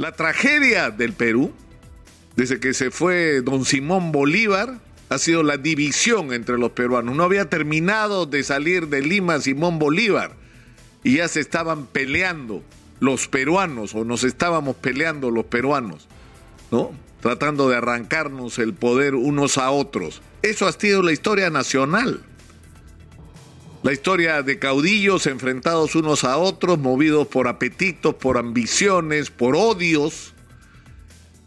La tragedia del Perú, desde que se fue don Simón Bolívar, ha sido la división entre los peruanos. No había terminado de salir de Lima Simón Bolívar y ya se estaban peleando los peruanos o nos estábamos peleando los peruanos, ¿no? Tratando de arrancarnos el poder unos a otros. Eso ha sido la historia nacional. La historia de caudillos enfrentados unos a otros, movidos por apetitos, por ambiciones, por odios,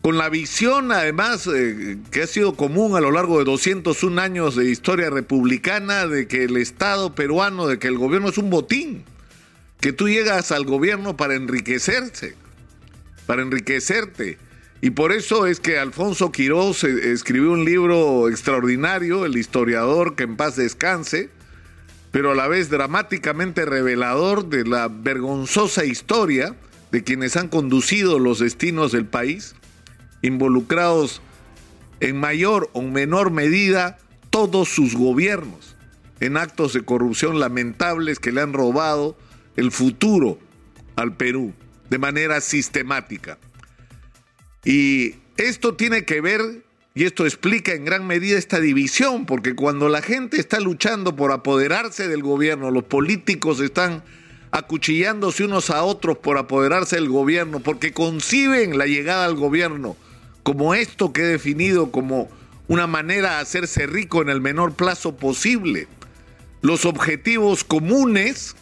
con la visión además eh, que ha sido común a lo largo de 201 años de historia republicana de que el Estado peruano, de que el gobierno es un botín, que tú llegas al gobierno para enriquecerse, para enriquecerte. Y por eso es que Alfonso Quiroz eh, escribió un libro extraordinario, El historiador que en paz descanse, pero a la vez dramáticamente revelador de la vergonzosa historia de quienes han conducido los destinos del país, involucrados en mayor o menor medida todos sus gobiernos, en actos de corrupción lamentables que le han robado el futuro al Perú de manera sistemática. Y esto tiene que ver y esto explica en gran medida esta división, porque cuando la gente está luchando por apoderarse del gobierno, los políticos están acuchillándose unos a otros por apoderarse del gobierno, porque conciben la llegada al gobierno como esto que he definido como una manera de hacerse rico en el menor plazo posible. Los objetivos comunes,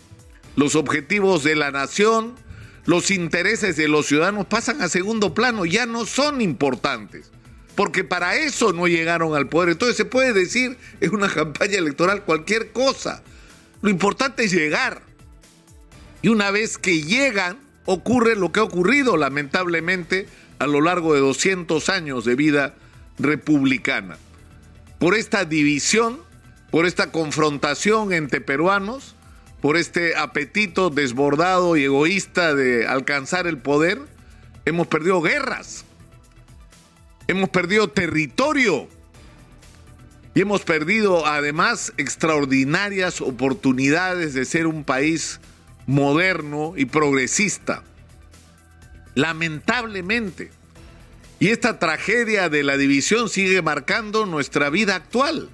los objetivos de la nación, los intereses de los ciudadanos pasan a segundo plano, ya no son importantes porque para eso no llegaron al poder. Entonces se puede decir en una campaña electoral cualquier cosa. Lo importante es llegar. Y una vez que llegan, ocurre lo que ha ocurrido lamentablemente a lo largo de 200 años de vida republicana. Por esta división, por esta confrontación entre peruanos, por este apetito desbordado y egoísta de alcanzar el poder, hemos perdido guerras hemos perdido territorio y hemos perdido además extraordinarias oportunidades de ser un país moderno y progresista. Lamentablemente. Y esta tragedia de la división sigue marcando nuestra vida actual.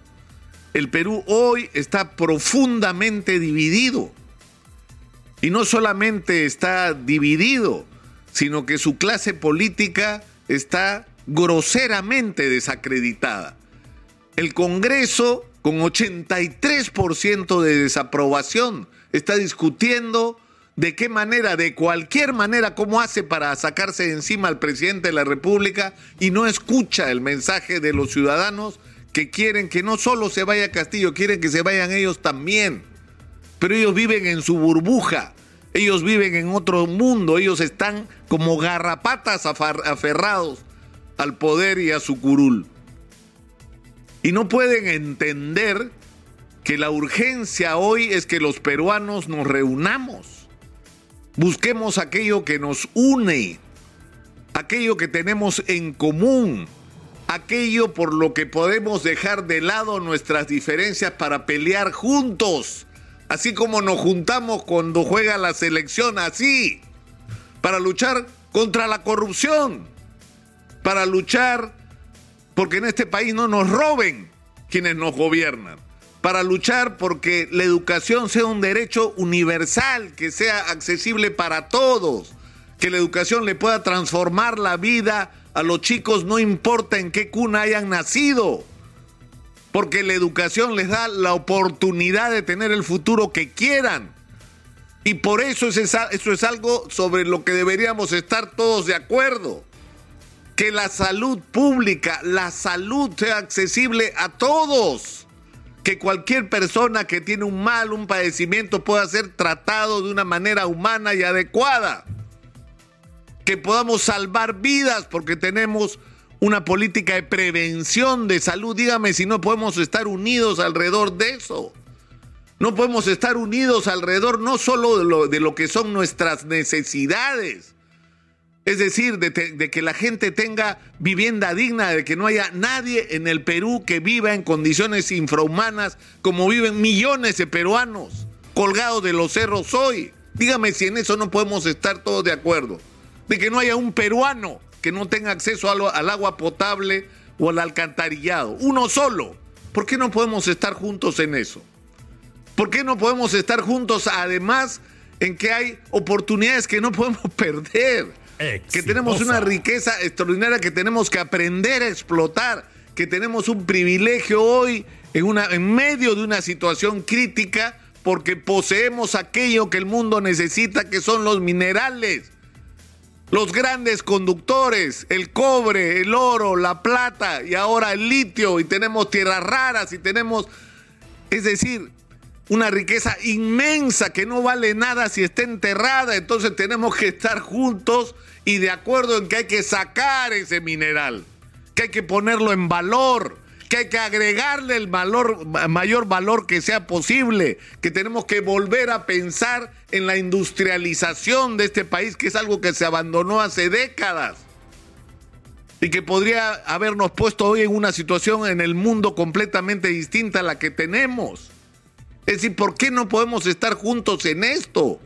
El Perú hoy está profundamente dividido. Y no solamente está dividido, sino que su clase política está groseramente desacreditada. El Congreso, con 83% de desaprobación, está discutiendo de qué manera, de cualquier manera, cómo hace para sacarse de encima al presidente de la República y no escucha el mensaje de los ciudadanos que quieren que no solo se vaya Castillo, quieren que se vayan ellos también. Pero ellos viven en su burbuja, ellos viven en otro mundo, ellos están como garrapatas aferrados al poder y a su curul. Y no pueden entender que la urgencia hoy es que los peruanos nos reunamos, busquemos aquello que nos une, aquello que tenemos en común, aquello por lo que podemos dejar de lado nuestras diferencias para pelear juntos, así como nos juntamos cuando juega la selección, así, para luchar contra la corrupción para luchar porque en este país no nos roben quienes nos gobiernan, para luchar porque la educación sea un derecho universal, que sea accesible para todos, que la educación le pueda transformar la vida a los chicos, no importa en qué cuna hayan nacido, porque la educación les da la oportunidad de tener el futuro que quieran. Y por eso eso es algo sobre lo que deberíamos estar todos de acuerdo que la salud pública, la salud sea accesible a todos. Que cualquier persona que tiene un mal, un padecimiento pueda ser tratado de una manera humana y adecuada. Que podamos salvar vidas porque tenemos una política de prevención de salud. Dígame si no podemos estar unidos alrededor de eso. No podemos estar unidos alrededor no solo de lo, de lo que son nuestras necesidades, es decir, de, que la gente tenga vivienda digna, de que no haya nadie en el Perú que viva en condiciones infrahumanas como viven millones de peruanos colgados de los cerros hoy. Dígame si en eso no podemos estar todos de acuerdo. de que no haya un peruano que no tenga acceso al agua potable o al alcantarillado. Uno solo. ¿Por qué no podemos estar juntos en eso? ¿Por qué no podemos estar juntos además en que hay oportunidades que no podemos perder? Que tenemos una riqueza extraordinaria que tenemos que aprender a explotar, que tenemos un privilegio hoy en, una, en medio de una situación crítica porque poseemos aquello que el mundo necesita, que son los minerales. Los grandes conductores, el cobre, el oro, la plata y ahora el litio y tenemos tierras raras y tenemos, es decir, una riqueza inmensa que no vale nada si está enterrada, entonces tenemos que estar juntos y de acuerdo en que hay que sacar ese mineral, que hay que ponerlo en valor, que hay que agregarle el valor, mayor valor que sea posible, que tenemos que volver a pensar en la industrialización de este país, que es algo que se abandonó hace décadas y que podría habernos puesto hoy en una situación en el mundo completamente distinta a la que tenemos. Es decir, ¿por qué no podemos estar juntos en esto?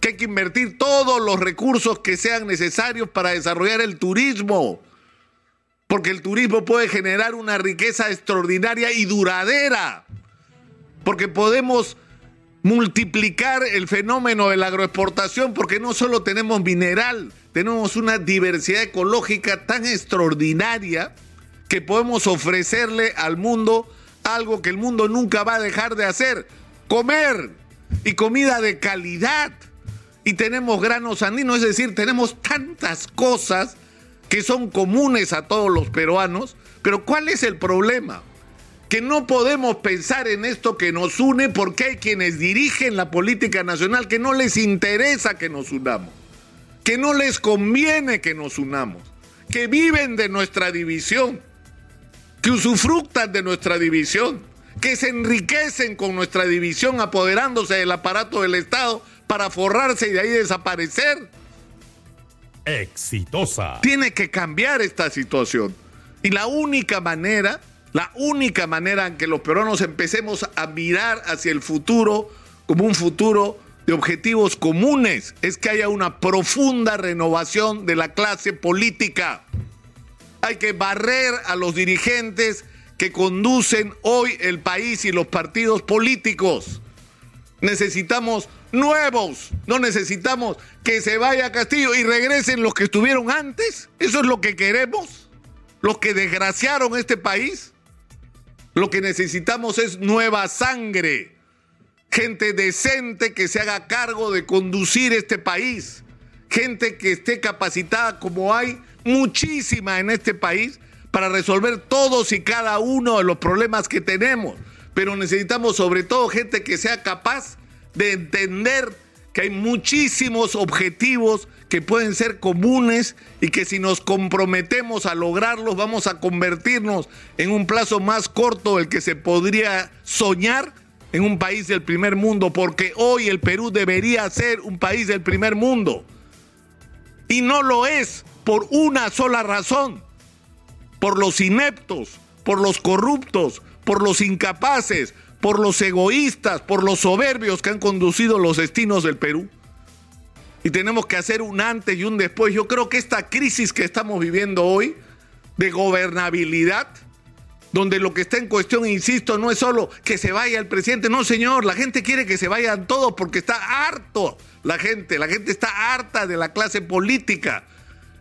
Que hay que invertir todos los recursos que sean necesarios para desarrollar el turismo porque el turismo puede generar una riqueza extraordinaria y duradera, porque podemos multiplicar el fenómeno de la agroexportación, porque no solo tenemos mineral, tenemos una diversidad ecológica tan extraordinaria que podemos ofrecerle al mundo algo que el mundo nunca va a dejar de hacer, comer y comida de calidad. Y tenemos granos andinos, es decir, tenemos tantas cosas que son comunes a todos los peruanos, pero ¿cuál es el problema? Que no podemos pensar en esto que nos une porque hay quienes dirigen la política nacional que no les interesa que nos unamos, que no les conviene que nos unamos, que viven de nuestra división, que usufructan de nuestra división, que se enriquecen con nuestra división apoderándose del aparato del Estado para forrarse y de ahí desaparecer exitosa. Tiene que cambiar esta situación. Y la única manera, la única manera en que los peruanos empecemos a mirar hacia el futuro como un futuro de objetivos comunes es que haya una profunda renovación de la clase política. Hay que barrer a los dirigentes que conducen hoy el país y los partidos políticos. Necesitamos nuevos. No necesitamos que se vaya Castillo y regresen los que estuvieron antes. Eso es lo que queremos. Los que desgraciaron este país. Lo que necesitamos es nueva sangre. Gente decente que se haga cargo de conducir este país. Gente que esté capacitada como hay muchísima en este país para resolver todos y cada uno de los problemas que tenemos. Pero necesitamos sobre todo gente que sea capaz de entender que hay muchísimos objetivos que pueden ser comunes y que si nos comprometemos a lograrlos vamos a convertirnos en un plazo más corto del que se podría soñar en un país del primer mundo, porque hoy el Perú debería ser un país del primer mundo. Y no lo es por una sola razón, por los ineptos, por los corruptos, por los incapaces, por los egoístas, por los soberbios que han conducido los destinos del Perú. Y tenemos que hacer un antes y un después. Yo creo que esta crisis que estamos viviendo hoy de gobernabilidad, donde lo que está en cuestión, insisto, no es solo que se vaya el presidente, no señor, la gente quiere que se vayan todos porque está harto la gente, la gente está harta de la clase política.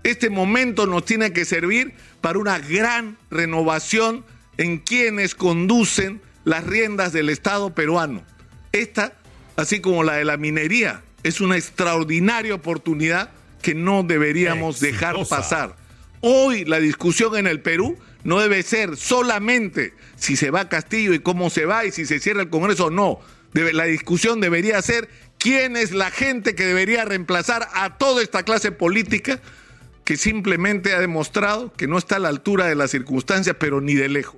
Este momento nos tiene que servir para una gran renovación en quienes conducen las riendas del Estado peruano. Esta, así como la de la minería, es una extraordinaria oportunidad que no deberíamos dejar pasar. Hoy la discusión en el Perú no debe ser solamente si se va a Castillo y cómo se va y si se cierra el Congreso o no. la discusión debería ser quién es la gente que debería reemplazar a toda esta clase política que simplemente ha demostrado que no está a la altura de las circunstancias, pero ni de lejos.